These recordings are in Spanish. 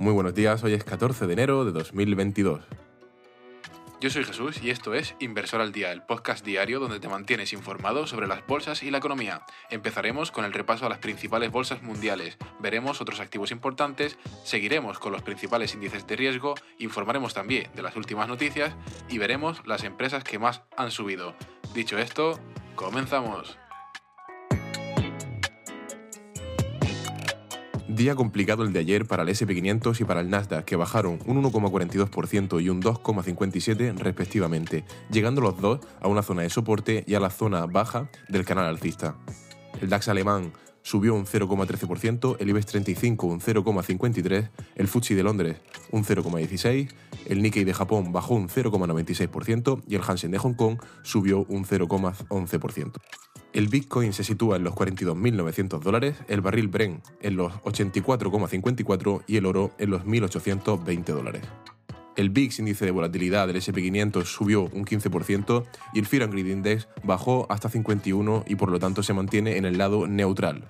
Muy buenos días, hoy es 14 de enero de 2022. Yo soy Jesús y esto es Inversor al Día, el podcast diario donde te mantienes informado sobre las bolsas y la economía. Empezaremos con el repaso a las principales bolsas mundiales, veremos otros activos importantes, seguiremos con los principales índices de riesgo, informaremos también de las últimas noticias y veremos las empresas que más han subido. Dicho esto, comenzamos. Día complicado el de ayer para el SP500 y para el Nasdaq, que bajaron un 1,42% y un 2,57% respectivamente, llegando los dos a una zona de soporte y a la zona baja del canal alcista. El DAX alemán subió un 0,13%, el IBEX 35 un 0,53%, el FTSE de Londres un 0,16%, el Nikkei de Japón bajó un 0,96% y el Hansen de Hong Kong subió un 0,11%. El Bitcoin se sitúa en los 42.900 dólares, el barril Brent en los 84,54 y el oro en los 1.820 dólares. El VIX, índice de volatilidad del SP500, subió un 15% y el Fear and Greed Index bajó hasta 51 y por lo tanto se mantiene en el lado neutral.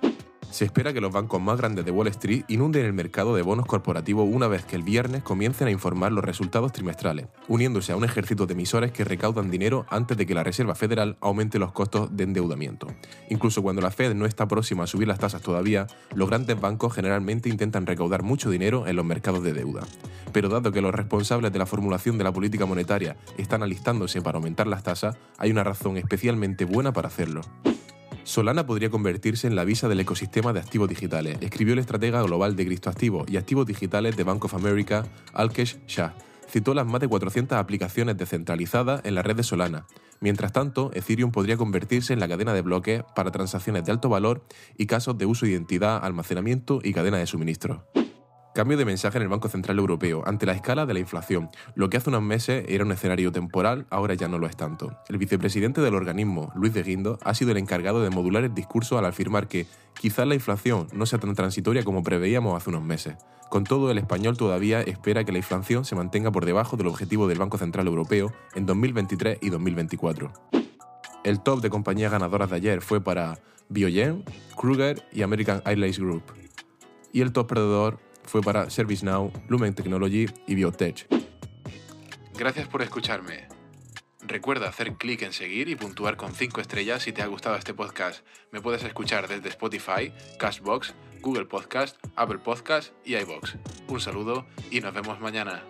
Se espera que los bancos más grandes de Wall Street inunden el mercado de bonos corporativos una vez que el viernes comiencen a informar los resultados trimestrales, uniéndose a un ejército de emisores que recaudan dinero antes de que la Reserva Federal aumente los costos de endeudamiento. Incluso cuando la Fed no está próxima a subir las tasas todavía, los grandes bancos generalmente intentan recaudar mucho dinero en los mercados de deuda. Pero dado que los responsables de la formulación de la política monetaria están alistándose para aumentar las tasas, hay una razón especialmente buena para hacerlo. Solana podría convertirse en la visa del ecosistema de activos digitales, escribió el estratega global de criptoactivos y activos digitales de Bank of America, Alkesh Shah. Citó las más de 400 aplicaciones descentralizadas en la red de Solana. Mientras tanto, Ethereum podría convertirse en la cadena de bloques para transacciones de alto valor y casos de uso de identidad, almacenamiento y cadena de suministro. Cambio de mensaje en el Banco Central Europeo ante la escala de la inflación. Lo que hace unos meses era un escenario temporal, ahora ya no lo es tanto. El vicepresidente del organismo, Luis de Guindo, ha sido el encargado de modular el discurso al afirmar que quizás la inflación no sea tan transitoria como preveíamos hace unos meses. Con todo, el español todavía espera que la inflación se mantenga por debajo del objetivo del Banco Central Europeo en 2023 y 2024. El top de compañías ganadoras de ayer fue para Biogen, Kruger y American Airlines Group. Y el top perdedor fue para ServiceNow, Lumen Technology y Biotech. Gracias por escucharme. Recuerda hacer clic en seguir y puntuar con 5 estrellas si te ha gustado este podcast. Me puedes escuchar desde Spotify, Cashbox, Google Podcast, Apple Podcast y iBox. Un saludo y nos vemos mañana.